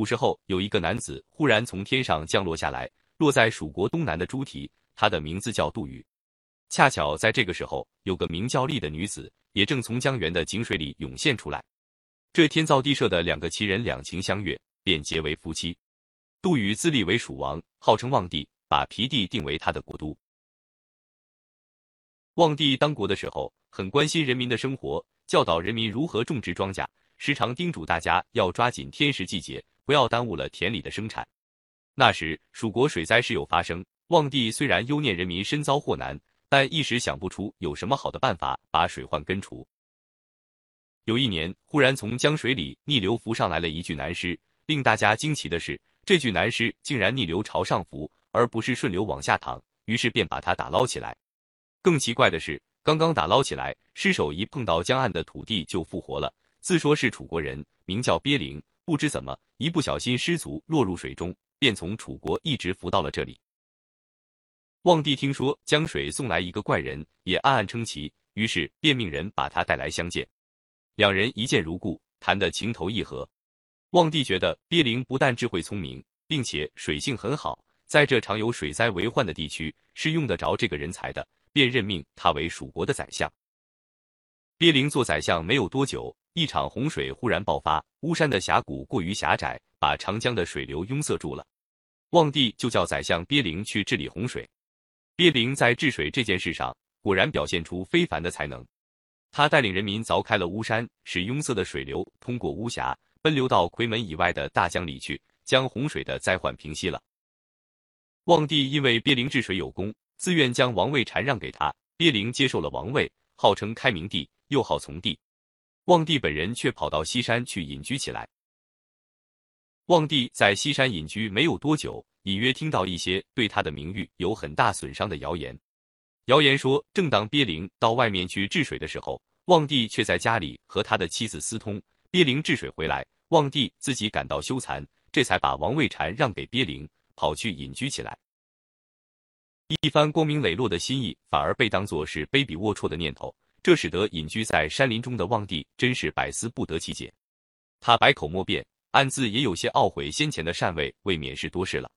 古时候有一个男子忽然从天上降落下来，落在蜀国东南的猪蹄，他的名字叫杜宇。恰巧在这个时候，有个名叫丽的女子，也正从江源的井水里涌现出来。这天造地设的两个奇人两情相悦，便结为夫妻。杜宇自立为蜀王，号称望帝，把皮地定为他的国都。望帝当国的时候，很关心人民的生活，教导人民如何种植庄稼，时常叮嘱大家要抓紧天时季节，不要耽误了田里的生产。那时蜀国水灾时有发生，望帝虽然忧念人民身遭祸难。但一时想不出有什么好的办法把水患根除。有一年，忽然从江水里逆流浮上来了一具男尸，令大家惊奇的是，这具男尸竟然逆流朝上浮，而不是顺流往下淌。于是便把他打捞起来。更奇怪的是，刚刚打捞起来，尸首一碰到江岸的土地就复活了。自说是楚国人，名叫鳖灵，不知怎么一不小心失足落入水中，便从楚国一直浮到了这里。望帝听说江水送来一个怪人，也暗暗称奇，于是便命人把他带来相见。两人一见如故，谈得情投意合。望帝觉得鳖灵不但智慧聪明，并且水性很好，在这常有水灾为患的地区是用得着这个人才的，便任命他为蜀国的宰相。鳖灵做宰相没有多久，一场洪水忽然爆发，巫山的峡谷过于狭窄，把长江的水流拥塞住了。望帝就叫宰相鳖灵去治理洪水。鳖灵在治水这件事上果然表现出非凡的才能，他带领人民凿开了巫山，使拥塞的水流通过巫峡奔流到夔门以外的大江里去，将洪水的灾患平息了。望帝因为鳖灵治水有功，自愿将王位禅让给他，鳖灵接受了王位，号称开明帝，又号从帝。望帝本人却跑到西山去隐居起来。望帝在西山隐居没有多久。隐约听到一些对他的名誉有很大损伤的谣言。谣言说，正当鳖灵到外面去治水的时候，望帝却在家里和他的妻子私通。鳖灵治水回来，望帝自己感到羞惭，这才把王位禅让给鳖灵，跑去隐居起来。一番光明磊落的心意，反而被当作是卑鄙龌龊的念头，这使得隐居在山林中的望帝真是百思不得其解。他百口莫辩，暗自也有些懊悔先前的禅位未免是多事了。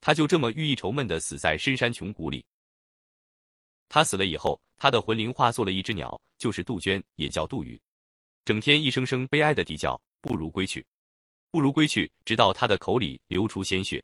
他就这么郁郁愁闷的死在深山穷谷里。他死了以后，他的魂灵化作了一只鸟，就是杜鹃，也叫杜宇，整天一声声悲哀的啼叫，不如归去，不如归去，直到他的口里流出鲜血。